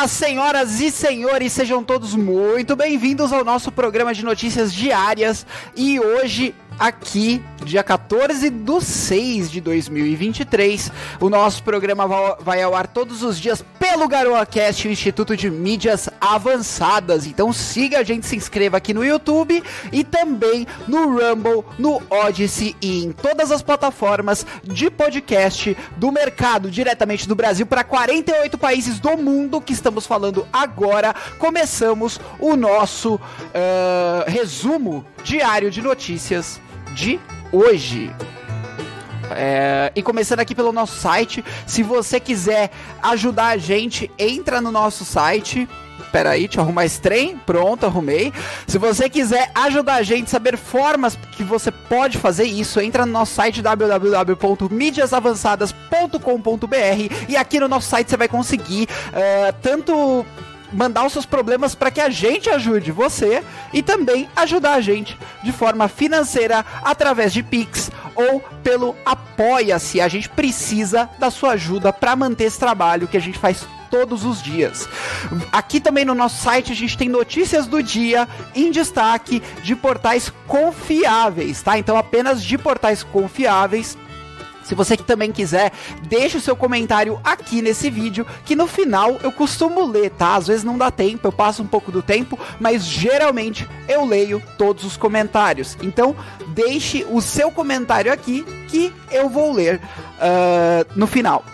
Fala, senhoras e senhores, sejam todos muito bem-vindos ao nosso programa de notícias diárias. E hoje aqui, dia 14 do 6 de 2023. O nosso programa vai ao ar todos os dias pelo GaroaCast, o Instituto de Mídias Avançadas. Então siga a gente, se inscreva aqui no YouTube e também no Rumble, no Odyssey e em todas as plataformas de podcast do mercado, diretamente do Brasil para 48 países do mundo que estamos falando agora. Começamos o nosso uh, resumo diário de notícias de hoje. É, e começando aqui pelo nosso site, se você quiser ajudar a gente, entra no nosso site. Pera aí, eu arrumar esse trem. Pronto, arrumei. Se você quiser ajudar a gente, saber formas que você pode fazer isso, entra no nosso site www.mídiasavançadas.com.br e aqui no nosso site você vai conseguir uh, tanto mandar os seus problemas para que a gente ajude você e também ajudar a gente de forma financeira através de Pix ou pelo Apoia-se. A gente precisa da sua ajuda para manter esse trabalho que a gente faz todos os dias. Aqui também no nosso site a gente tem notícias do dia em destaque de portais confiáveis, tá? Então apenas de portais confiáveis se você também quiser, deixe o seu comentário aqui nesse vídeo, que no final eu costumo ler, tá? Às vezes não dá tempo, eu passo um pouco do tempo, mas geralmente eu leio todos os comentários. Então, deixe o seu comentário aqui que eu vou ler uh, no final.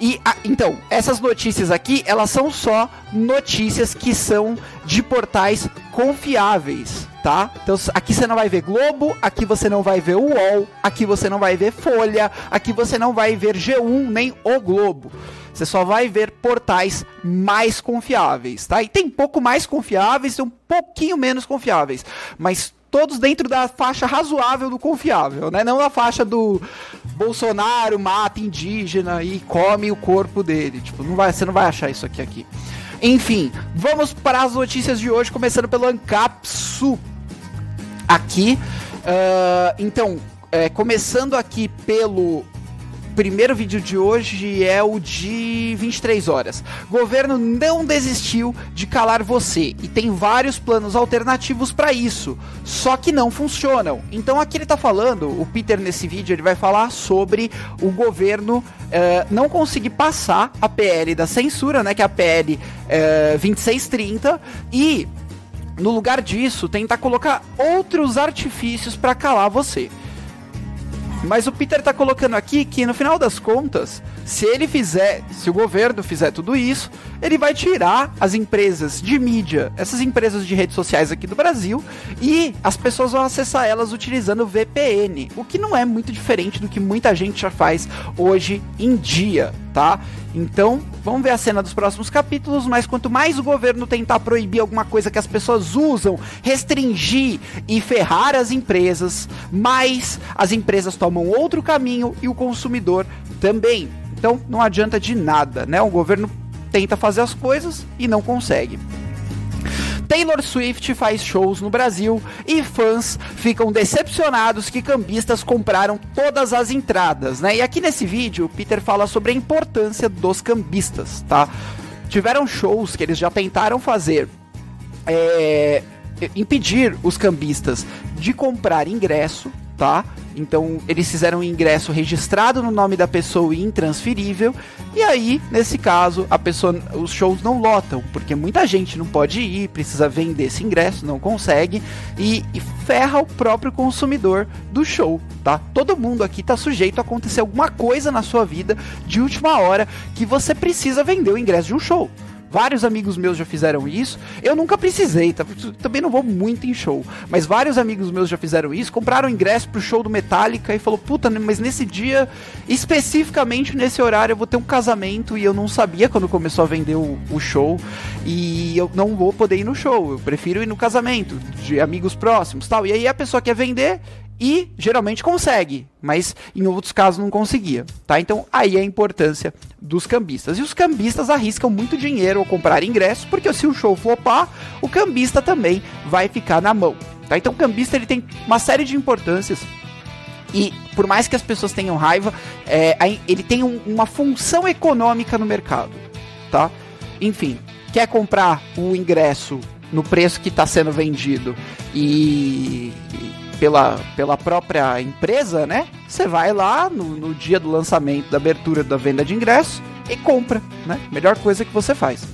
E então, essas notícias aqui, elas são só notícias que são de portais confiáveis, tá? Então aqui você não vai ver Globo, aqui você não vai ver UOL, aqui você não vai ver Folha, aqui você não vai ver G1 nem o Globo. Você só vai ver portais mais confiáveis, tá? E tem pouco mais confiáveis e um pouquinho menos confiáveis, mas todos dentro da faixa razoável do confiável, né? Não na faixa do Bolsonaro mata indígena e come o corpo dele. Tipo, não vai, você não vai achar isso aqui aqui. Enfim, vamos para as notícias de hoje, começando pelo Ancapsu. Aqui, uh, então, é, começando aqui pelo primeiro vídeo de hoje é o de 23 horas. Governo não desistiu de calar você e tem vários planos alternativos para isso, só que não funcionam. Então aqui ele tá falando, o Peter nesse vídeo ele vai falar sobre o governo uh, não conseguir passar a PL da censura, né, que é a PL uh, 2630 e no lugar disso tentar colocar outros artifícios para calar você. Mas o Peter tá colocando aqui que no final das contas, se ele fizer, se o governo fizer tudo isso, ele vai tirar as empresas de mídia, essas empresas de redes sociais aqui do Brasil, e as pessoas vão acessar elas utilizando VPN, o que não é muito diferente do que muita gente já faz hoje em dia, tá? Então, vamos ver a cena dos próximos capítulos, mas quanto mais o governo tentar proibir alguma coisa que as pessoas usam, restringir e ferrar as empresas, mais as empresas tomam outro caminho e o consumidor também. Então, não adianta de nada, né? O governo tenta fazer as coisas e não consegue. Taylor Swift faz shows no Brasil e fãs ficam decepcionados que cambistas compraram todas as entradas, né? E aqui nesse vídeo, Peter fala sobre a importância dos cambistas, tá? Tiveram shows que eles já tentaram fazer. É, impedir os cambistas de comprar ingresso, tá? Então eles fizeram um ingresso registrado no nome da pessoa e intransferível. E aí, nesse caso, a pessoa, os shows não lotam, porque muita gente não pode ir, precisa vender esse ingresso, não consegue e, e ferra o próprio consumidor do show, tá? Todo mundo aqui tá sujeito a acontecer alguma coisa na sua vida de última hora que você precisa vender o ingresso de um show. Vários amigos meus já fizeram isso. Eu nunca precisei, tá? também não vou muito em show. Mas vários amigos meus já fizeram isso. Compraram ingresso pro show do Metallica e falou: Puta, mas nesse dia, especificamente nesse horário, eu vou ter um casamento e eu não sabia quando começou a vender o, o show. E eu não vou poder ir no show. Eu prefiro ir no casamento de amigos próximos tal. E aí a pessoa quer vender e geralmente consegue, mas em outros casos não conseguia, tá? Então aí é a importância dos cambistas. E os cambistas arriscam muito dinheiro ao comprar ingressos, porque se o show flopar, o cambista também vai ficar na mão, tá? Então o cambista ele tem uma série de importâncias e por mais que as pessoas tenham raiva, é, ele tem um, uma função econômica no mercado, tá? Enfim, quer comprar o ingresso no preço que está sendo vendido e, e, pela, pela própria empresa, né? Você vai lá no, no dia do lançamento, da abertura da venda de ingresso e compra, né? Melhor coisa que você faz.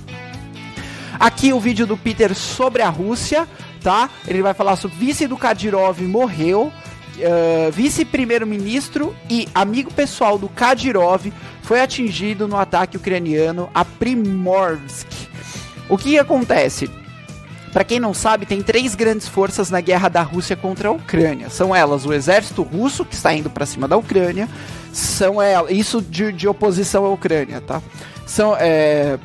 Aqui o vídeo do Peter sobre a Rússia, tá? Ele vai falar sobre vice do Kadyrov morreu, uh, vice-primeiro-ministro e amigo pessoal do Kadyrov foi atingido no ataque ucraniano a Primorsk. O que acontece? Para quem não sabe, tem três grandes forças na guerra da Rússia contra a Ucrânia. São elas o exército russo, que está indo para cima da Ucrânia, são elas, isso de, de oposição à Ucrânia, tá? São, é,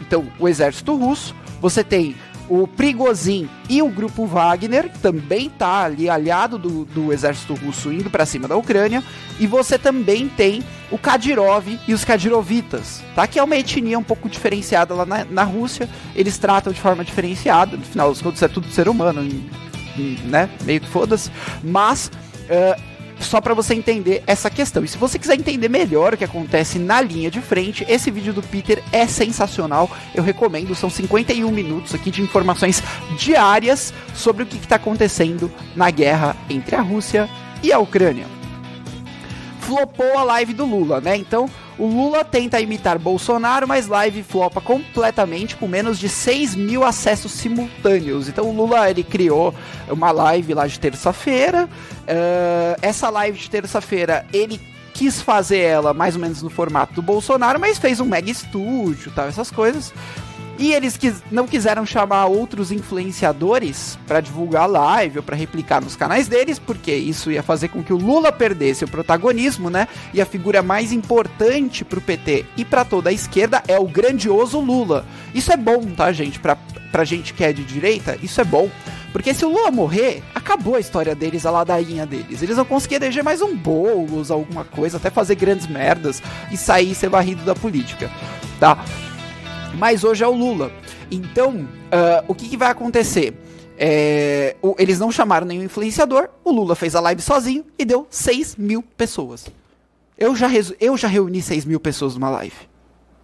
então, o exército russo, você tem o Prigozhin e o grupo Wagner, também tá ali aliado do, do exército russo indo para cima da Ucrânia, e você também tem o Kadyrov e os Kadyrovitas, tá? Que é uma etnia um pouco diferenciada lá na, na Rússia, eles tratam de forma diferenciada, no final dos contos é tudo ser humano, né? Meio que foda-se, mas uh, só para você entender essa questão. E se você quiser entender melhor o que acontece na linha de frente, esse vídeo do Peter é sensacional. Eu recomendo, são 51 minutos aqui de informações diárias sobre o que está acontecendo na guerra entre a Rússia e a Ucrânia. Flopou a live do Lula, né? Então, o Lula tenta imitar Bolsonaro, mas live flopa completamente com menos de 6 mil acessos simultâneos. Então o Lula ele criou uma live lá de terça-feira. Uh, essa live de terça-feira ele quis fazer ela mais ou menos no formato do Bolsonaro, mas fez um mega estúdio, tal, essas coisas. E eles quis, não quiseram chamar outros influenciadores para divulgar live ou para replicar nos canais deles, porque isso ia fazer com que o Lula perdesse o protagonismo, né? E a figura mais importante para o PT e para toda a esquerda é o grandioso Lula. Isso é bom, tá, gente? Pra, pra gente que é de direita, isso é bom. Porque se o Lula morrer, acabou a história deles, a ladainha deles. Eles vão conseguir eleger mais um bolos, alguma coisa, até fazer grandes merdas e sair ser varrido da política, tá? Mas hoje é o Lula. Então, uh, o que, que, vai acontecer? É, o, eles não chamaram nenhum influenciador, o Lula fez a live sozinho e deu 6 mil pessoas. Eu já, eu já reuni 6 mil pessoas numa live,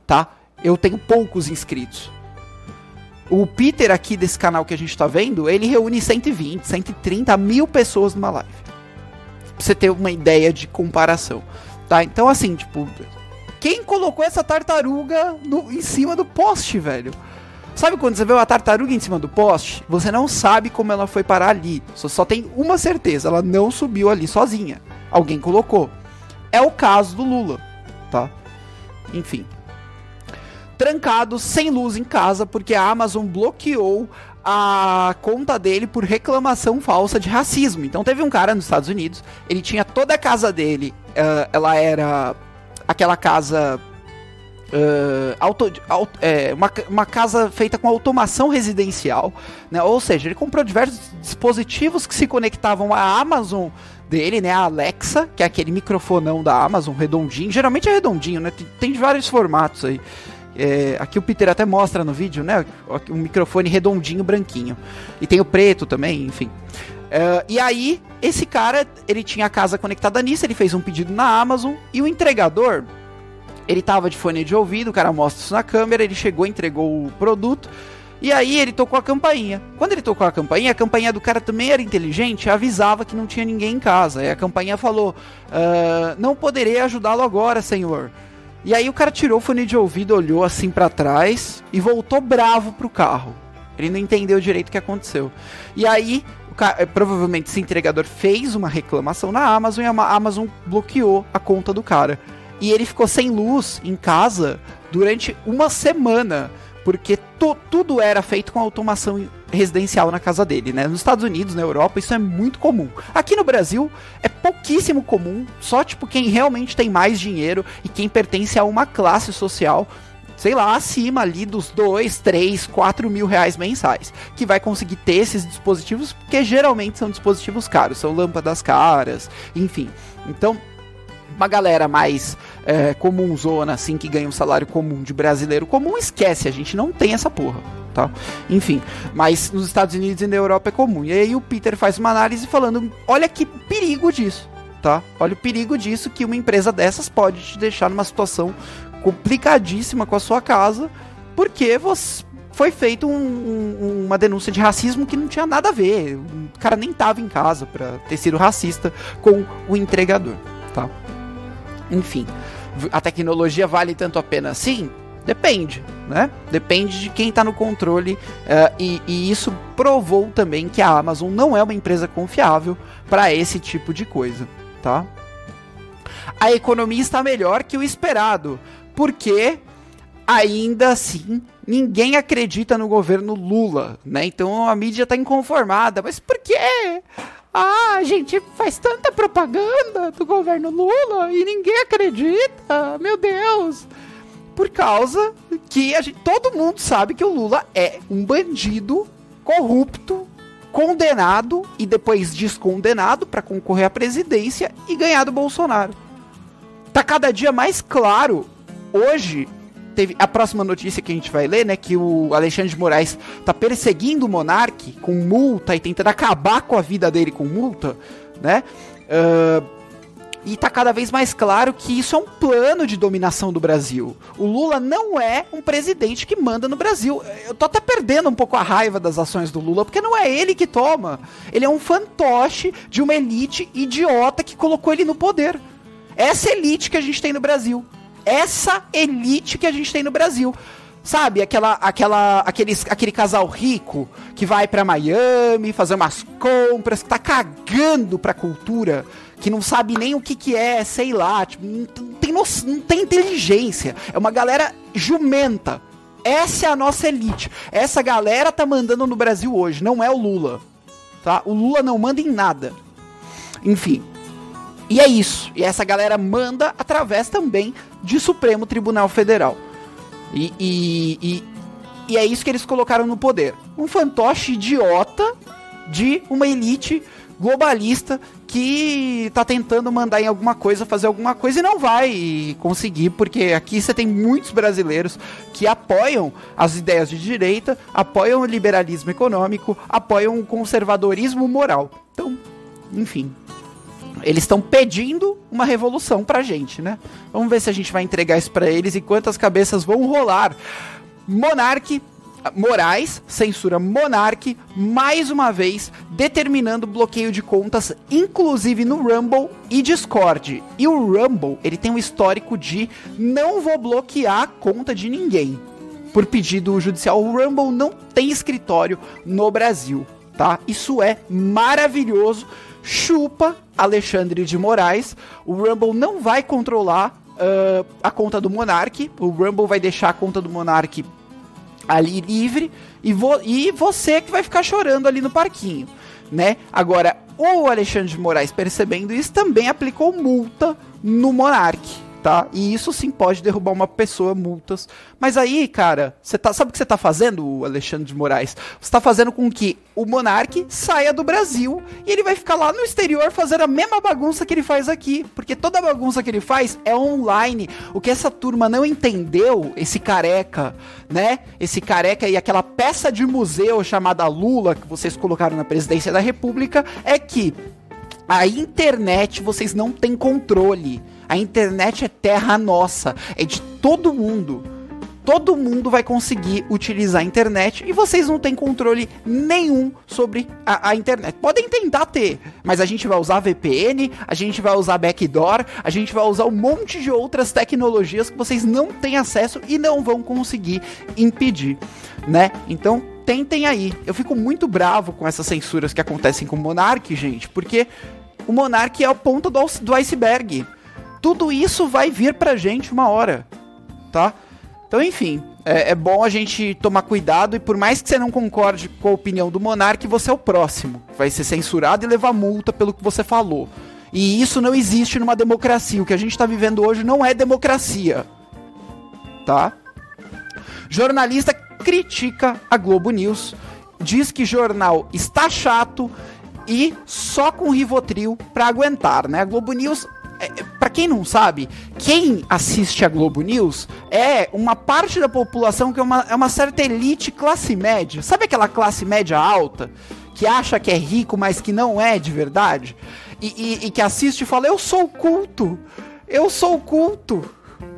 tá? Eu tenho poucos inscritos. O Peter aqui desse canal que a gente tá vendo, ele reúne 120, 130 mil pessoas numa live. Pra você ter uma ideia de comparação, tá? Então, assim, tipo, quem colocou essa tartaruga no, em cima do poste, velho? Sabe quando você vê uma tartaruga em cima do poste? Você não sabe como ela foi parar ali. Você só tem uma certeza, ela não subiu ali sozinha. Alguém colocou. É o caso do Lula, tá? Enfim. Trancado, sem luz em casa, porque a Amazon bloqueou a conta dele por reclamação falsa de racismo. Então teve um cara nos Estados Unidos, ele tinha toda a casa dele, uh, ela era aquela casa Uh, auto, auto, é, uma, uma casa feita com automação residencial, né? Ou seja, ele comprou diversos dispositivos que se conectavam à Amazon dele, né? A Alexa, que é aquele microfonão da Amazon, redondinho. Geralmente é redondinho, né? Tem, tem vários formatos aí. É, aqui o Peter até mostra no vídeo, né? Um microfone redondinho, branquinho. E tem o preto também, enfim. Uh, e aí, esse cara, ele tinha a casa conectada nisso, ele fez um pedido na Amazon e o entregador, ele tava de fone de ouvido, o cara mostra isso na câmera, ele chegou, entregou o produto e aí ele tocou a campainha. Quando ele tocou a campainha, a campainha do cara também era inteligente, avisava que não tinha ninguém em casa. E a campainha falou: uh, Não poderei ajudá-lo agora, senhor. E aí o cara tirou o fone de ouvido, olhou assim para trás e voltou bravo pro carro. Ele não entendeu direito o que aconteceu. E aí provavelmente esse entregador fez uma reclamação na Amazon e a Amazon bloqueou a conta do cara. E ele ficou sem luz em casa durante uma semana, porque tudo era feito com automação residencial na casa dele, né? Nos Estados Unidos, na Europa, isso é muito comum. Aqui no Brasil é pouquíssimo comum, só tipo quem realmente tem mais dinheiro e quem pertence a uma classe social sei lá, acima ali dos 2, 3, 4 mil reais mensais, que vai conseguir ter esses dispositivos, porque geralmente são dispositivos caros, são lâmpadas caras, enfim. Então, uma galera mais é, comunzona, assim, que ganha um salário comum de brasileiro comum, esquece, a gente não tem essa porra. Tá? Enfim, mas nos Estados Unidos e na Europa é comum. E aí o Peter faz uma análise falando: olha que perigo disso, tá? Olha o perigo disso que uma empresa dessas pode te deixar numa situação complicadíssima com a sua casa, porque você, foi feito um, um, uma denúncia de racismo que não tinha nada a ver. O cara nem tava em casa para ter sido racista com o entregador, tá? Enfim, a tecnologia vale tanto a pena assim? Depende, né? Depende de quem está no controle uh, e, e, isso provou também que a Amazon não é uma empresa confiável para esse tipo de coisa, tá? A economia está melhor que o esperado, porque ainda assim ninguém acredita no governo Lula, né? Então a mídia está inconformada. Mas por quê? Ah, a gente faz tanta propaganda do governo Lula e ninguém acredita. Meu Deus por causa que a gente, todo mundo sabe que o Lula é um bandido corrupto, condenado e depois descondenado para concorrer à presidência e ganhar do Bolsonaro. Tá cada dia mais claro. Hoje teve a próxima notícia que a gente vai ler, né, que o Alexandre de Moraes tá perseguindo o monarque com multa e tentando acabar com a vida dele com multa, né? Uh, e tá cada vez mais claro que isso é um plano de dominação do Brasil. O Lula não é um presidente que manda no Brasil. Eu tô até perdendo um pouco a raiva das ações do Lula, porque não é ele que toma. Ele é um fantoche de uma elite idiota que colocou ele no poder. Essa elite que a gente tem no Brasil. Essa elite que a gente tem no Brasil. Sabe, aquela, aquela, aqueles, aquele casal rico que vai para Miami fazer umas compras, que tá cagando pra cultura, que não sabe nem o que, que é, sei lá, tipo, não, tem não tem inteligência. É uma galera jumenta. Essa é a nossa elite. Essa galera tá mandando no Brasil hoje, não é o Lula. Tá? O Lula não manda em nada. Enfim. E é isso. E essa galera manda através também de Supremo Tribunal Federal. E, e, e, e, é isso que eles colocaram no poder. Um fantoche idiota de uma elite globalista que tá tentando mandar em alguma coisa, fazer alguma coisa e não vai conseguir, porque aqui você tem muitos brasileiros que apoiam as ideias de direita, apoiam o liberalismo econômico, apoiam o conservadorismo moral. Então, enfim, eles estão pedindo uma revolução pra gente, né? Vamos ver se a gente vai entregar isso para eles e quantas cabeças vão rolar. Monarque Moraes censura Monark mais uma vez, determinando bloqueio de contas, inclusive no Rumble e Discord. E o Rumble, ele tem um histórico de não vou bloquear a conta de ninguém. Por pedido judicial, o Rumble não tem escritório no Brasil, tá? Isso é maravilhoso chupa Alexandre de Moraes. O Rumble não vai controlar uh, a conta do Monark. O Rumble vai deixar a conta do Monark ali livre e, vo e você que vai ficar chorando ali no parquinho, né? Agora, o Alexandre de Moraes percebendo isso também aplicou multa no Monark tá? E isso sim pode derrubar uma pessoa, multas. Mas aí, cara, você tá, sabe o que você tá fazendo, Alexandre de Moraes? Você tá fazendo com que o monarque saia do Brasil e ele vai ficar lá no exterior fazendo a mesma bagunça que ele faz aqui. Porque toda bagunça que ele faz é online. O que essa turma não entendeu, esse careca, né? Esse careca e aquela peça de museu chamada Lula, que vocês colocaram na presidência da República, é que a internet vocês não têm controle. A internet é terra nossa, é de todo mundo. Todo mundo vai conseguir utilizar a internet e vocês não têm controle nenhum sobre a, a, internet. Podem tentar ter, mas a gente vai usar VPN, a gente vai usar backdoor, a gente vai usar um monte de outras tecnologias que vocês não têm acesso e não vão conseguir impedir, né? Então tentem aí. Eu fico muito bravo com essas censuras que acontecem com o Monark, gente, porque o Monark é a ponta do, do iceberg tudo isso vai vir pra gente uma hora, tá? Então, enfim, é, é, bom a gente tomar cuidado e por mais que você não concorde com a opinião do monarca, você é o próximo. Vai ser censurado e levar multa pelo que você falou. E isso não existe numa democracia. O que a gente está vivendo hoje não é democracia. Tá? Jornalista critica a Globo News, diz que jornal está chato e só com Rivotril para aguentar, né? A Globo News é, para quem não sabe, quem assiste a Globo News é uma parte da população que é uma, é uma certa elite classe média. Sabe aquela classe média alta? Que acha que é rico, mas que não é de verdade? E, e, e que assiste e fala: Eu sou culto! Eu sou culto!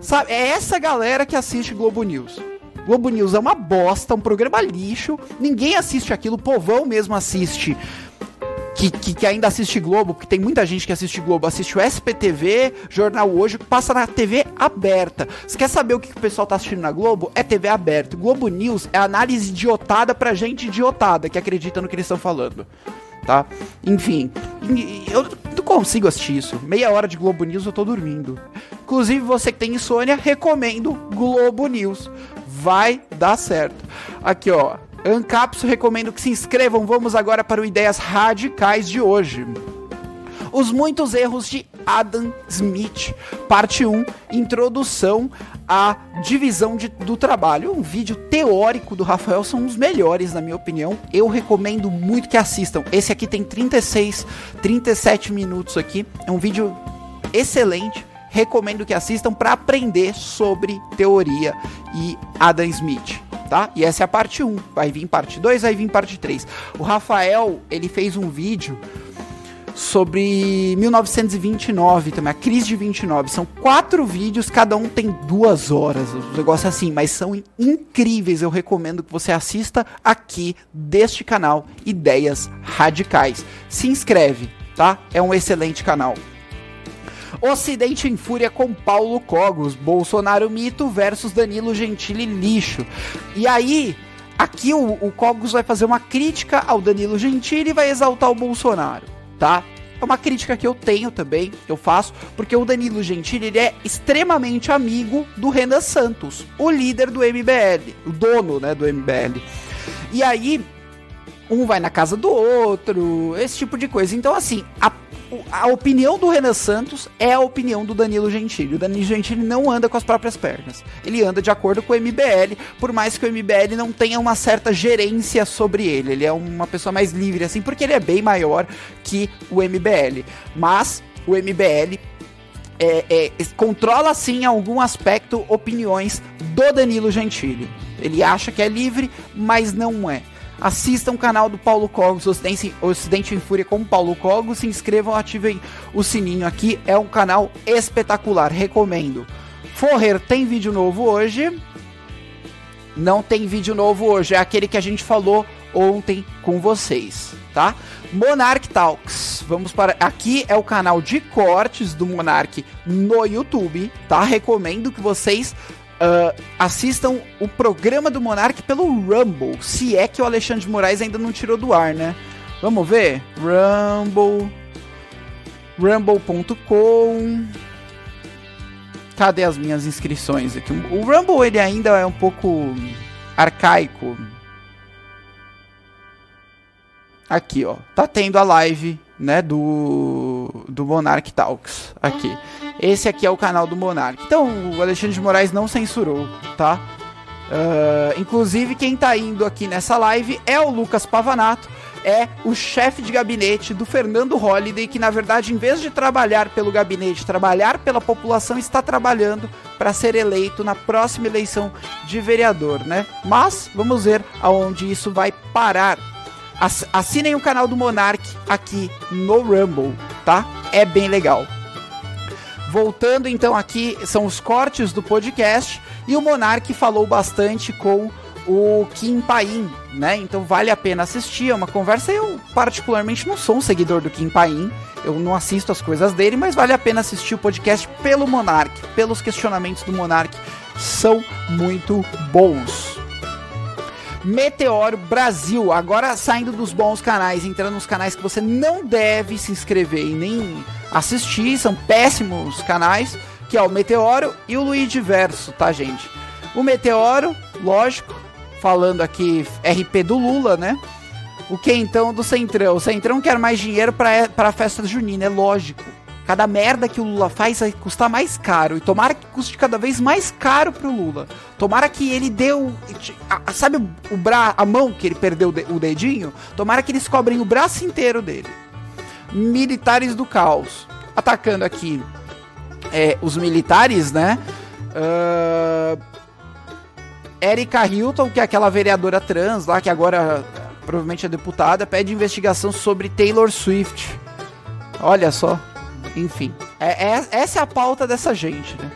Sabe? É essa galera que assiste Globo News. Globo News é uma bosta, um programa lixo. Ninguém assiste aquilo, o povão mesmo assiste. Que, que, que, ainda assiste Globo, porque tem muita gente que assiste Globo, assiste o SPTV, Jornal Hoje, que passa na TV aberta. Você quer saber o que, que o pessoal tá assistindo na Globo? É TV aberta. Globo News é análise idiotada pra gente idiotada que acredita no que eles estão falando. Tá? Enfim, eu não consigo assistir isso. Meia hora de Globo News eu tô dormindo. Inclusive, você que tem insônia, recomendo Globo News. Vai dar certo. Aqui, ó. Ancapso, recomendo que se inscrevam. Vamos agora para o Ideias Radicais de hoje. Os muitos erros de Adam Smith, parte 1, introdução à divisão de, do trabalho. Um vídeo teórico do Rafael são os melhores, na minha opinião. Eu recomendo muito que assistam. Esse aqui tem 36, 37 minutos aqui. É um vídeo excelente. Recomendo que assistam para aprender sobre teoria e Adam Smith tá? E essa é a parte 1. Vai vir parte 2, vai vir parte 3. O Rafael, ele fez um vídeo sobre 1929 também, a crise de 29. São quatro vídeos, cada um tem duas horas. Um negócio assim, mas são incríveis. Eu recomendo que você assista aqui deste canal Ideias Radicais. Se inscreve, tá? É um excelente canal. Ocidente em fúria com Paulo Cogos, Bolsonaro mito versus Danilo Gentili lixo. E aí, aqui o, o Cogos vai fazer uma crítica ao Danilo Gentili e vai exaltar o Bolsonaro, tá? É uma crítica que eu tenho também, eu faço, porque o Danilo Gentili ele é extremamente amigo do Renan Santos, o líder do MBL, o dono, né, do MBL. E aí, um vai na casa do outro, esse tipo de coisa. Então, assim, a a opinião do Renan Santos é a opinião do Danilo Gentili. O Danilo Gentili não anda com as próprias pernas. Ele anda de acordo com o MBL, por mais que o MBL não tenha uma certa gerência sobre ele. Ele é uma pessoa mais livre, assim, porque ele é bem maior que o MBL. Mas o MBL é, é, controla sim em algum aspecto opiniões do Danilo Gentili. Ele acha que é livre, mas não é. Assistam o canal do Paulo Cogos, Ocidente, Ocidente em Fúria com Paulo Cogos. Se inscrevam, ativem o sininho aqui. É um canal espetacular, recomendo. Forrer tem vídeo novo hoje. Não tem vídeo novo hoje, é aquele que a gente falou ontem com vocês, tá? Monarch Talks. Vamos para aqui é o canal de cortes do Monarch no YouTube, tá? Recomendo que vocês Uh, assistam o programa do Monark pelo Rumble. Se é que o Alexandre de Moraes ainda não tirou do ar, né? Vamos ver? Rumble. Rumble.com. Cadê as minhas inscrições aqui? O Rumble ele ainda é um pouco arcaico. Aqui, ó. Tá tendo a live, né, do do Monarch Talks aqui. Esse aqui é o canal do Monark. Então, o Alexandre de Moraes não censurou, tá? Uh, inclusive, quem tá indo aqui nessa live é o Lucas Pavanato, é o chefe de gabinete do Fernando Holliday, que na verdade, em vez de trabalhar pelo gabinete, trabalhar pela população, está trabalhando para ser eleito na próxima eleição de vereador, né? Mas vamos ver aonde isso vai parar. Assinem o canal do Monark aqui no Rumble, tá? É bem legal. Voltando então aqui, são os cortes do podcast. E o Monark falou bastante com o Kim Paim, né? Então vale a pena assistir. É uma conversa. Eu, particularmente, não sou um seguidor do Kim Paim. Eu não assisto as coisas dele, mas vale a pena assistir o podcast pelo Monark, pelos questionamentos do Monark. São muito bons. Meteoro Brasil, agora saindo dos bons canais, entrando nos canais que você não deve se inscrever e nem assistir, são péssimos canais, que é o Meteoro e o Luigi Verso, tá, gente? O Meteoro, lógico, falando aqui RP do Lula, né? O que então do Centrão? O Centrão quer mais dinheiro para a festa junina, é lógico. Cada merda que o Lula faz vai custar mais caro. E tomara que custe cada vez mais caro pro Lula. Tomara que ele deu. Sabe o bra, a mão que ele perdeu o dedinho? Tomara que eles cobrem o braço inteiro dele militares do caos. Atacando aqui é, os militares, né? Uh, Erika Hilton, que é aquela vereadora trans lá, que agora provavelmente é deputada, pede investigação sobre Taylor Swift. Olha só. Enfim, é, é, essa é a pauta dessa gente, né?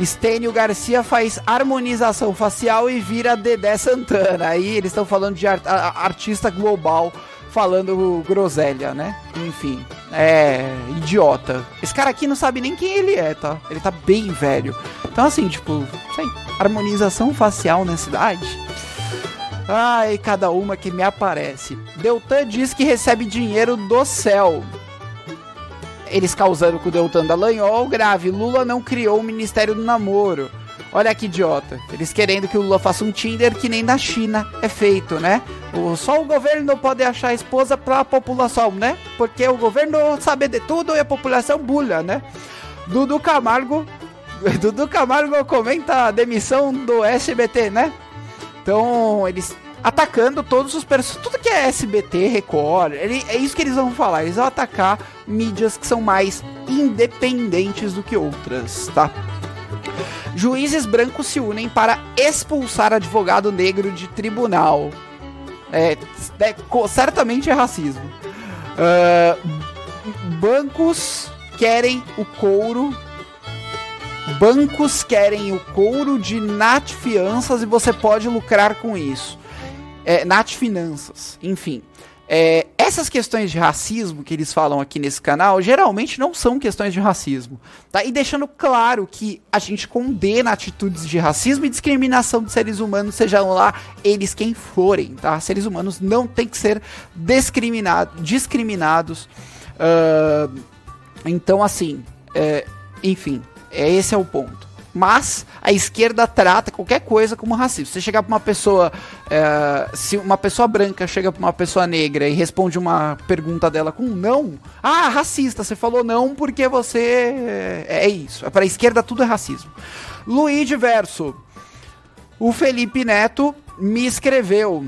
Estênio Garcia faz harmonização facial e vira Dedé Santana. Aí eles estão falando de art artista global falando groselha, né? Enfim, é idiota. Esse cara aqui não sabe nem quem ele é, tá? Ele tá bem velho. Então, assim, tipo, sei, harmonização facial na cidade. Ai, cada uma que me aparece. Deltan diz que recebe dinheiro do céu. Eles causando com o Deltan Dallagnol, grave. Lula não criou o Ministério do Namoro. Olha que idiota. Eles querendo que o Lula faça um Tinder que nem na China é feito, né? O, só o governo não pode achar esposa pra população, né? Porque o governo sabe de tudo e a população bulha, né? Dudu Camargo. Dudu Camargo comenta a demissão do SBT, né? Então, eles atacando todos os personagens. Tudo que é SBT, Record, ele, é isso que eles vão falar. Eles vão atacar mídias que são mais independentes do que outras, tá? Juízes brancos se unem para expulsar advogado negro de tribunal. É, é certamente é racismo. Uh, bancos querem o couro. Bancos querem o couro de Nat Fianças e você pode lucrar com isso. É, Nat Finanças, enfim. É, essas questões de racismo que eles falam aqui nesse canal geralmente não são questões de racismo, tá? E deixando claro que a gente condena atitudes de racismo e discriminação de seres humanos, sejam lá eles quem forem, tá? Seres humanos não têm que ser discriminado, discriminados. Uh, então, assim, é, enfim, é, esse é o ponto. Mas a esquerda trata qualquer coisa como racismo. Você chegar pra uma pessoa. É, se uma pessoa branca chega pra uma pessoa negra e responde uma pergunta dela com não. Ah, racista, você falou não porque você. É, é isso. Pra esquerda tudo é racismo. Luiz Verso. O Felipe Neto me escreveu.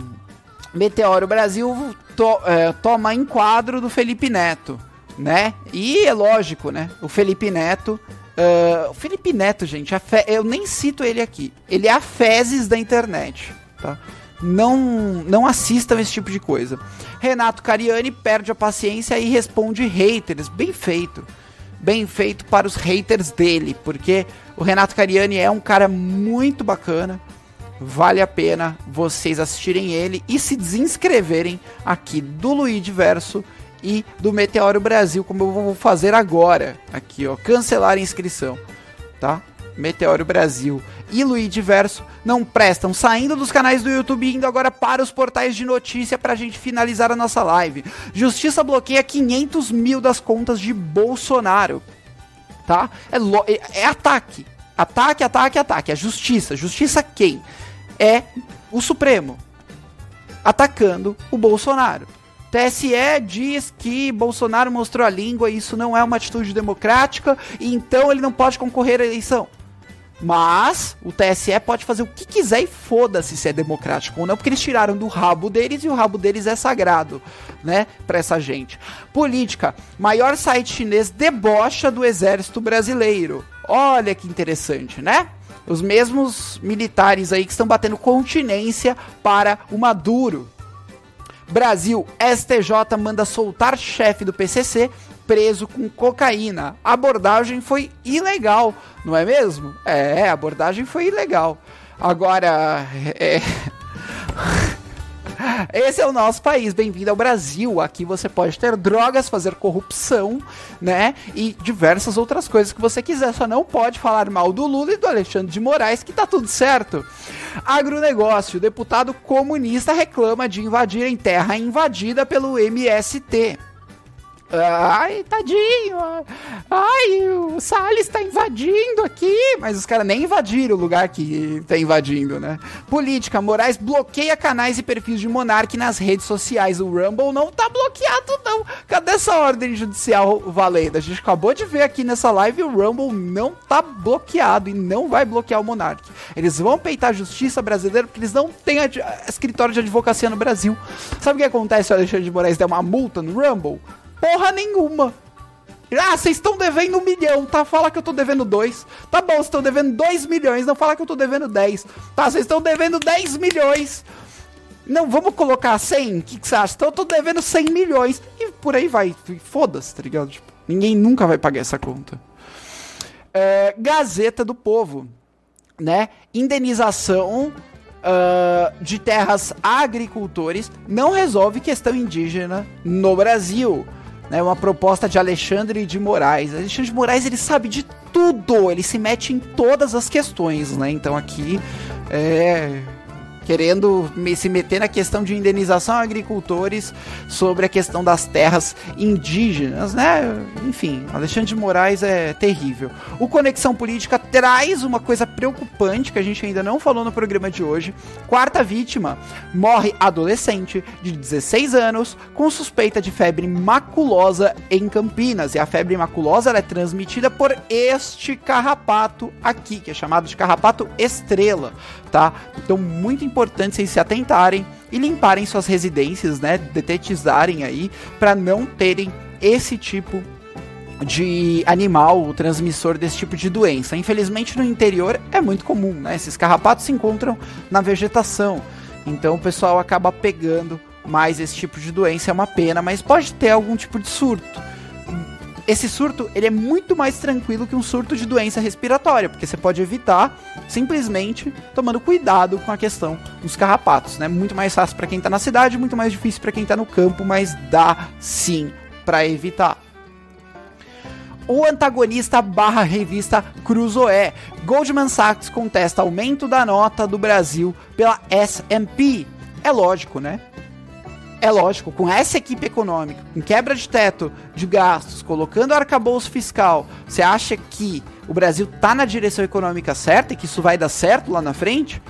Meteoro Brasil to, é, toma enquadro do Felipe Neto, né? E é lógico, né? O Felipe Neto Uh, o Felipe Neto, gente, fe... eu nem cito ele aqui. Ele é a fezes da internet, tá? Não, não assistam esse tipo de coisa. Renato Cariani perde a paciência e responde haters. Bem feito. Bem feito para os haters dele, porque o Renato Cariani é um cara muito bacana. Vale a pena vocês assistirem ele e se desinscreverem aqui do Luigi Verso e do Meteoro Brasil, como eu vou fazer agora. Aqui, ó, cancelar a inscrição, tá? Meteoro Brasil e Luigi Verso não prestam, saindo dos canais do YouTube e indo agora para os portais de notícia para a gente finalizar a nossa live. Justiça bloqueia 500 mil das contas de Bolsonaro, tá? É, é, é ataque, ataque, ataque, ataque. A justiça, justiça quem? É o Supremo atacando o Bolsonaro. TSE diz que Bolsonaro mostrou a língua e isso não é uma atitude democrática, e então ele não pode concorrer à eleição. Mas o TSE pode fazer o que quiser e foda-se se é democrático ou não, porque eles tiraram do rabo deles e o rabo deles é sagrado, né, para essa gente. Política: maior site chinês debocha do exército brasileiro. Olha que interessante, né? Os mesmos militares aí que estão batendo continência para o Maduro, Brasil, STJ manda soltar chefe do PCC preso com cocaína. A abordagem foi ilegal, não é mesmo? É, a abordagem foi ilegal. Agora, é... Esse é o nosso país. Bem-vindo ao Brasil. Aqui você pode ter drogas, fazer corrupção, né? E diversas outras coisas que você quiser. Só não pode falar mal do Lula e do Alexandre de Moraes, que tá tudo certo. Agronegócio. Deputado comunista reclama de invadirem terra invadida pelo MST. Ai, tadinho. Ai, o Salles está invadindo aqui. Mas os caras nem invadiram o lugar que tá invadindo, né? Política. Moraes bloqueia canais e perfis de Monark nas redes sociais. O Rumble não tá bloqueado, não. Cadê essa ordem judicial valendo? A gente acabou de ver aqui nessa live o Rumble não tá bloqueado e não vai bloquear o Monark. Eles vão peitar a justiça brasileira porque eles não têm escritório de advocacia no Brasil. Sabe o que acontece se o Alexandre de Moraes der uma multa no Rumble? Porra nenhuma. Ah, vocês estão devendo um milhão, tá? Fala que eu tô devendo dois. Tá bom, vocês estão devendo dois milhões, não fala que eu tô devendo dez. Tá, vocês estão devendo dez milhões. Não, vamos colocar cem. O que, que você acha? Então eu tô devendo cem milhões. E por aí vai. Foda-se, tá ligado? Tipo, ninguém nunca vai pagar essa conta. é, Gazeta do Povo, né? Indenização uh, de terras agricultores não resolve questão indígena no Brasil. Né, uma proposta de Alexandre de Moraes. Alexandre de Moraes ele sabe de tudo, ele se mete em todas as questões, né? Então aqui é querendo se meter na questão de indenização a agricultores sobre a questão das terras indígenas, né? Enfim, Alexandre de Moraes é terrível. O Conexão Política traz uma coisa preocupante que a gente ainda não falou no programa de hoje. Quarta vítima morre adolescente de 16 anos com suspeita de febre maculosa em Campinas. E a febre maculosa é transmitida por este carrapato aqui, que é chamado de carrapato estrela tá? Então, muito importante vocês se atentarem e limparem suas residências, né? Detetizarem aí para não terem esse tipo de animal, o transmissor desse tipo de doença. Infelizmente no interior é muito comum, né? Esses carrapatos se encontram na vegetação. Então o pessoal acaba pegando mais esse tipo de doença, é uma pena, mas pode ter algum tipo de surto esse surto ele é muito mais tranquilo que um surto de doença respiratória, porque você pode evitar simplesmente tomando cuidado com a questão dos carrapatos, né? Muito mais fácil para quem tá na cidade, muito mais difícil para quem tá no campo, mas dá sim para o antagonista barra revista Cruzoé. Goldman Sachs contesta aumento da nota do Brasil pela S&P. É lógico, né? É lógico, com essa equipe econômica, com quebra de teto de gastos, colocando arcabouço fiscal, você acha que o Brasil tá na direção econômica certa e que isso vai dar certo lá na frente?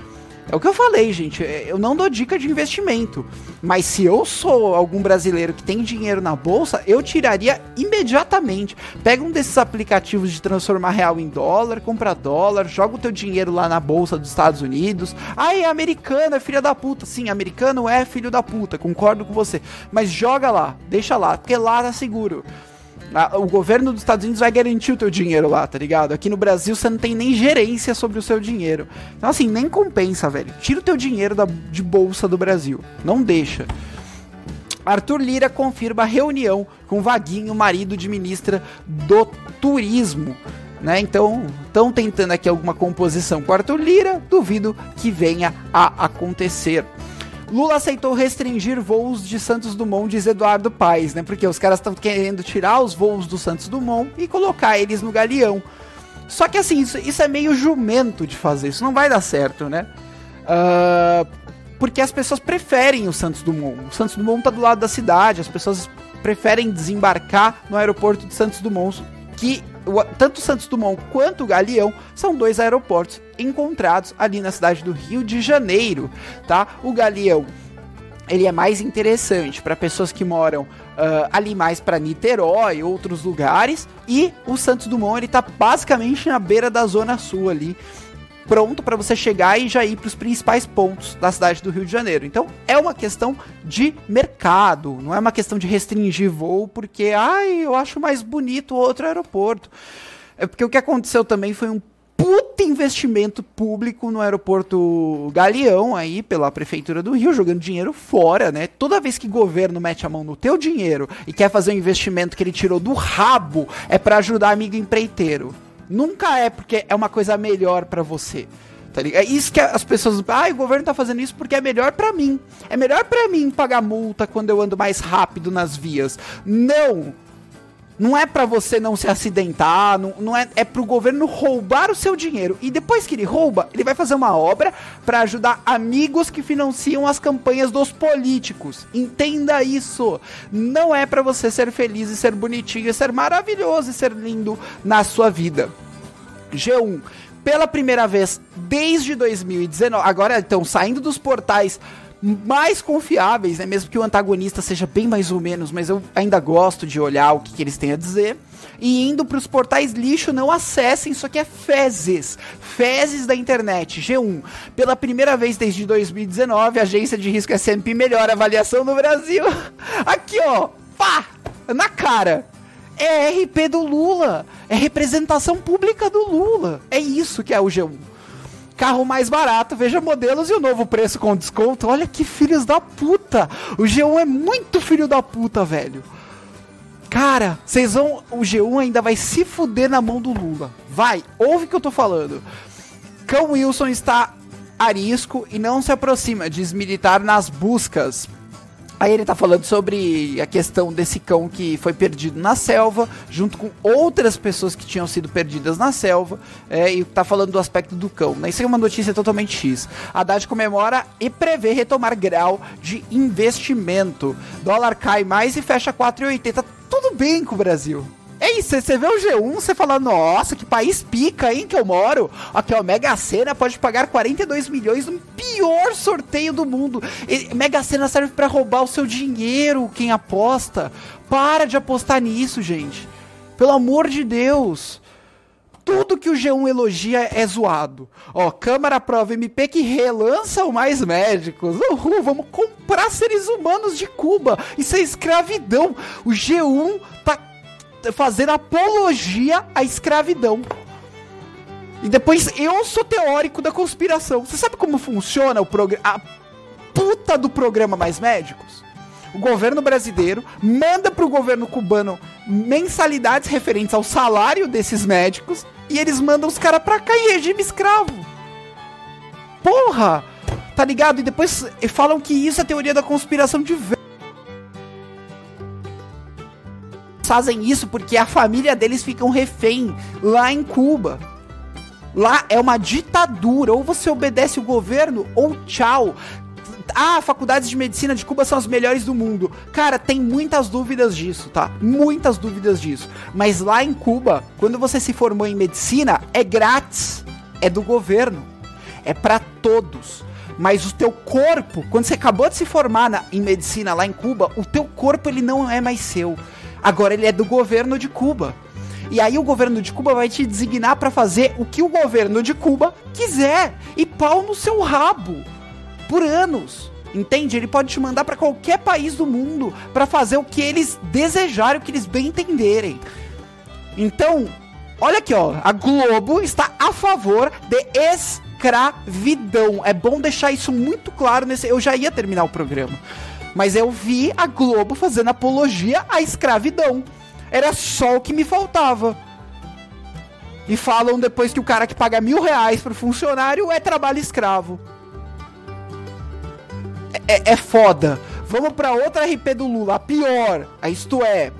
É o que eu falei, gente. É, eu não dou dica de investimento. Mas se eu sou algum brasileiro que tem dinheiro na bolsa, eu tiraria imediatamente. Pega um desses aplicativos de transformar real em dólar, compra dólar, joga o teu dinheiro lá na bolsa dos Estados Unidos. Ai, é americano, é filha da puta. Sim, americano é filho da puta, concordo com você. Mas joga lá, deixa lá, porque lá tá seguro o governo dos Estados Unidos vai garantir o teu dinheiro lá, tá ligado? Aqui no Brasil você não tem nem gerência sobre o seu dinheiro. Então, assim, nem compensa, velho. Tira o teu dinheiro da, de bolsa do Brasil. Não deixa. Arthur Lira confirma reunião com Vaguinho, marido de ministra do Turismo. Né? Então, estão tentando aqui alguma composição com Arthur Lira, duvido que venha a acontecer. Lula aceitou restringir voos de Santos Dumont, diz Eduardo Paes, né? Porque os caras estão querendo tirar os voos do Santos Dumont e colocar eles no Galeão. Só que assim, isso, isso é meio jumento de fazer, isso não vai dar certo, né? Uh, porque as pessoas preferem o Santos Dumont. O Santos Dumont tá do lado da cidade, as pessoas preferem desembarcar no aeroporto de Santos Dumont, que tanto Santos Dumont quanto o Galeão são dois aeroportos encontrados ali na cidade do Rio de Janeiro, tá? O Galeão ele é mais interessante para pessoas que moram uh, ali mais para Niterói e outros lugares e o Santos Dumont ele tá basicamente na beira da zona sul ali pronto para você chegar e já ir para os principais pontos da cidade do Rio de Janeiro. Então é uma questão de mercado, não é uma questão de restringir voo porque, ai, eu acho mais bonito outro aeroporto. É porque o que aconteceu também foi um puta investimento público no aeroporto Galeão aí pela prefeitura do Rio, jogando dinheiro fora, né? Toda vez que o governo mete a mão no teu dinheiro e quer fazer um investimento que ele tirou do rabo, é para ajudar amigo empreiteiro. Nunca é porque é uma coisa melhor para você. Tá ligado? É isso que as pessoas. Ah, o governo tá fazendo isso porque é melhor para mim. É melhor para mim pagar multa quando eu ando mais rápido nas vias. Não! Não é para você não se acidentar, não, não é, é pro governo roubar o seu dinheiro. E depois que ele rouba, ele vai fazer uma obra para ajudar amigos que financiam as campanhas dos políticos. Entenda isso. Não é para você ser feliz e ser bonitinho, e ser maravilhoso e ser lindo na sua vida. G1 pela primeira vez desde 2019. Agora, então, saindo dos portais mais confiáveis, né? Mesmo que o antagonista seja bem mais ou menos, mas eu ainda gosto de olhar o que, que eles têm a dizer. E indo para os portais lixo, não acessem, isso aqui é fezes. Fezes da internet. G1. Pela primeira vez desde 2019, a agência de risco S&P melhora avaliação no Brasil. Aqui, ó. Pá! Na cara. É RP do Lula. É representação pública do Lula. É isso que é o G1 carro mais barato, veja modelos e o novo preço com desconto. Olha que filhos da puta! O G1 é muito filho da puta, velho. Cara, vocês vão. O G1 ainda vai se fuder na mão do Lula. Vai, ouve o que eu tô falando. Cão Wilson está arisco e não se aproxima, diz militar nas buscas Aí ele tá falando sobre a questão desse cão que foi perdido na selva, junto com outras pessoas que tinham sido perdidas na selva, é, e tá falando do aspecto do cão. Né? Isso é uma notícia totalmente X. Haddad comemora e prevê retomar grau de investimento. Dólar cai mais e fecha 4,80. Tudo bem com o Brasil. É isso, você vê o G1, você fala, nossa, que país pica, hein, que eu moro. Aqui, ó, Mega Sena pode pagar 42 milhões no pior sorteio do mundo. E, Mega Sena serve para roubar o seu dinheiro, quem aposta. Para de apostar nisso, gente. Pelo amor de Deus. Tudo que o G1 elogia é zoado. Ó, Câmara aprova MP que relança o Mais Médicos. Uhul, vamos comprar seres humanos de Cuba. Isso é escravidão. O G1 tá fazer apologia à escravidão. E depois eu sou teórico da conspiração. Você sabe como funciona o programa? A puta do programa Mais Médicos? O governo brasileiro manda pro governo cubano mensalidades referentes ao salário desses médicos e eles mandam os caras pra cá em regime escravo. Porra! Tá ligado? E depois falam que isso é teoria da conspiração de fazem isso porque a família deles ficam refém lá em Cuba. Lá é uma ditadura, ou você obedece o governo ou tchau. Ah, faculdades de medicina de Cuba são as melhores do mundo. Cara, tem muitas dúvidas disso, tá? Muitas dúvidas disso. Mas lá em Cuba, quando você se formou em medicina, é grátis. É do governo. É para todos. Mas o teu corpo, quando você acabou de se formar na, em medicina lá em Cuba, o teu corpo ele não é mais seu. Agora ele é do governo de Cuba. E aí o governo de Cuba vai te designar para fazer o que o governo de Cuba quiser. E pau no seu rabo. Por anos. Entende? Ele pode te mandar para qualquer país do mundo para fazer o que eles desejarem, o que eles bem entenderem. Então, olha aqui, ó, a Globo está a favor de escravidão. É bom deixar isso muito claro nesse. Eu já ia terminar o programa. Mas eu vi a Globo fazendo apologia à escravidão. Era só o que me faltava. E falam depois que o cara que paga mil reais pro funcionário é trabalho escravo. É, é, é foda. Vamos para outra RP do Lula, a pior. Isto é,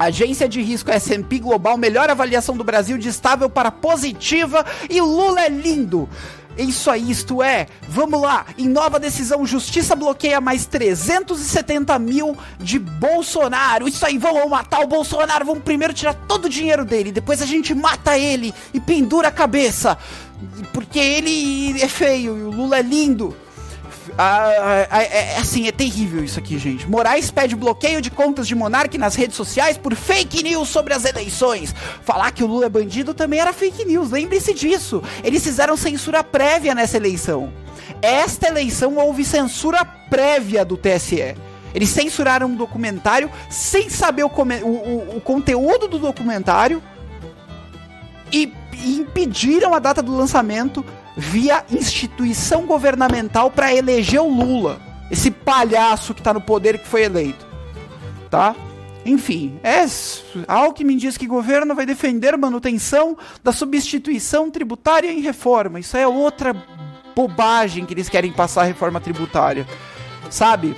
Agência de risco S&P Global, melhor avaliação do Brasil de estável para positiva e Lula é lindo. Isso aí, isto é, vamos lá, em nova decisão, Justiça bloqueia mais 370 mil de Bolsonaro. Isso aí, vamos matar o Bolsonaro, vamos primeiro tirar todo o dinheiro dele, depois a gente mata ele e pendura a cabeça. Porque ele é feio e o Lula é lindo. Ah, ah, ah, é, é, assim, é terrível isso aqui, gente. Moraes pede bloqueio de contas de Monark nas redes sociais por fake news sobre as eleições. Falar que o Lula é bandido também era fake news, lembre-se disso. Eles fizeram censura prévia nessa eleição. Esta eleição houve censura prévia do TSE. Eles censuraram um documentário sem saber o, o, o, o conteúdo do documentário e, e impediram a data do lançamento via instituição governamental para eleger o Lula, esse palhaço que tá no poder que foi eleito, tá? Enfim, é Alckmin diz que governo vai defender manutenção da substituição tributária em reforma. Isso é outra bobagem que eles querem passar a reforma tributária. Sabe?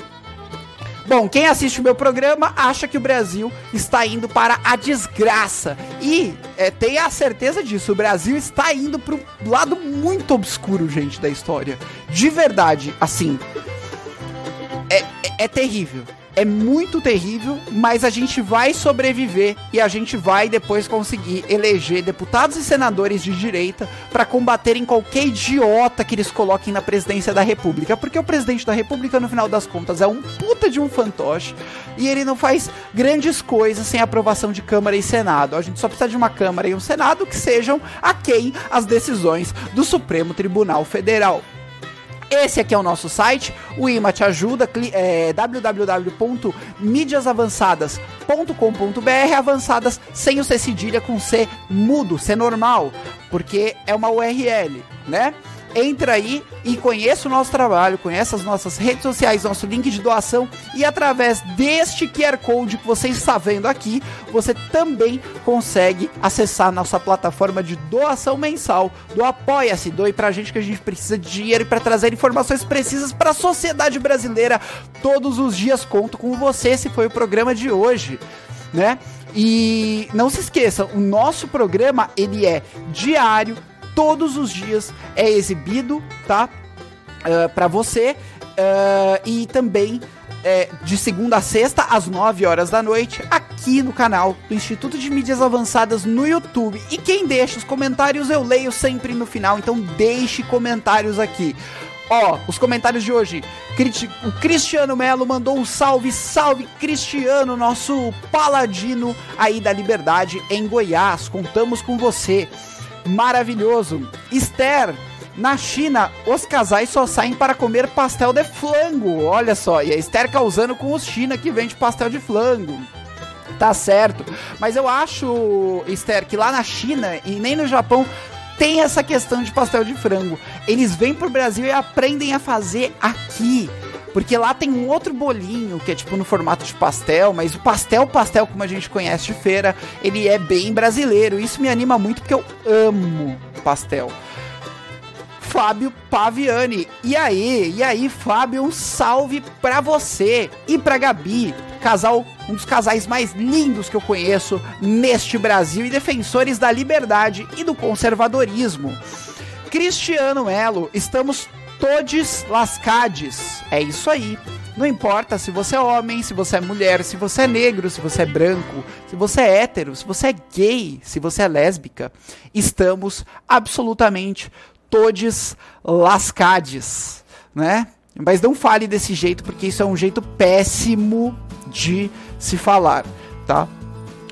Bom, quem assiste o meu programa acha que o Brasil está indo para a desgraça. E é, tenha a certeza disso, o Brasil está indo para um lado muito obscuro, gente, da história. De verdade, assim. é, é, é terrível é muito terrível, mas a gente vai sobreviver e a gente vai depois conseguir eleger deputados e senadores de direita para combaterem qualquer idiota que eles coloquem na presidência da República, porque o presidente da República no final das contas é um puta de um fantoche e ele não faz grandes coisas sem aprovação de Câmara e Senado. A gente só precisa de uma Câmara e um Senado que sejam a quem as decisões do Supremo Tribunal Federal. Esse aqui é o nosso site, o IMA te ajuda, é, www.mídiasavançadas.com.br, avançadas sem o C cedilha com C mudo, C normal, porque é uma URL, né? Entra aí e conheça o nosso trabalho, conheça as nossas redes sociais, nosso link de doação e através deste QR Code que você está vendo aqui, você também consegue acessar nossa plataforma de doação mensal do Apoia-se. Doe pra gente que a gente precisa de dinheiro para trazer informações precisas para a sociedade brasileira todos os dias. Conto com você. Esse foi o programa de hoje, né? E não se esqueça, o nosso programa ele é diário, todos os dias é exibido, tá? Uh, para você uh, e também é, de segunda a sexta, às 9 horas da noite, aqui no canal do Instituto de Mídias Avançadas no YouTube. E quem deixa os comentários eu leio sempre no final, então deixe comentários aqui. Ó, os comentários de hoje. O Cristiano Melo mandou um salve, salve Cristiano, nosso paladino aí da liberdade em Goiás. Contamos com você maravilhoso. Esther, na China, os casais só saem para comer pastel de flango. Olha só, e a Esther causando com os China que vende pastel de flango. Tá certo. Mas eu acho, Esther, que lá na China e nem no Japão tem essa questão de pastel de frango. Eles vêm pro Brasil e aprendem a fazer aqui. Porque lá tem um outro bolinho que é tipo no formato de pastel, mas o pastel, pastel como a gente conhece de feira, ele é bem brasileiro. Isso me anima muito porque eu amo pastel. Fábio Paviani. E aí, e aí, Fábio, um salve pra você e pra Gabi, casal, um dos casais mais lindos que eu conheço neste Brasil e defensores da liberdade e do conservadorismo. Cristiano Melo, estamos todos lascades. É isso aí. Não importa se você é homem, se você é mulher, se você é negro, se você é branco, se você é hétero, se você é gay, se você é lésbica. Estamos absolutamente todos lascades, né? Mas não fale desse jeito, porque isso é um jeito péssimo de se falar, tá?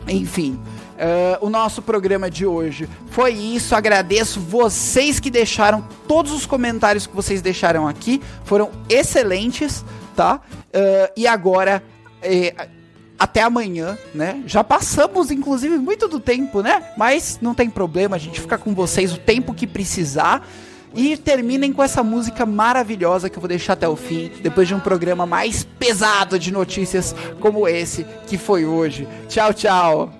Enfim, Uh, o nosso programa de hoje foi isso. Agradeço vocês que deixaram todos os comentários que vocês deixaram aqui, foram excelentes, tá? Uh, e agora eh, até amanhã, né? Já passamos, inclusive, muito do tempo, né? Mas não tem problema, a gente fica com vocês o tempo que precisar. E terminem com essa música maravilhosa que eu vou deixar até o fim, depois de um programa mais pesado de notícias como esse que foi hoje. Tchau, tchau!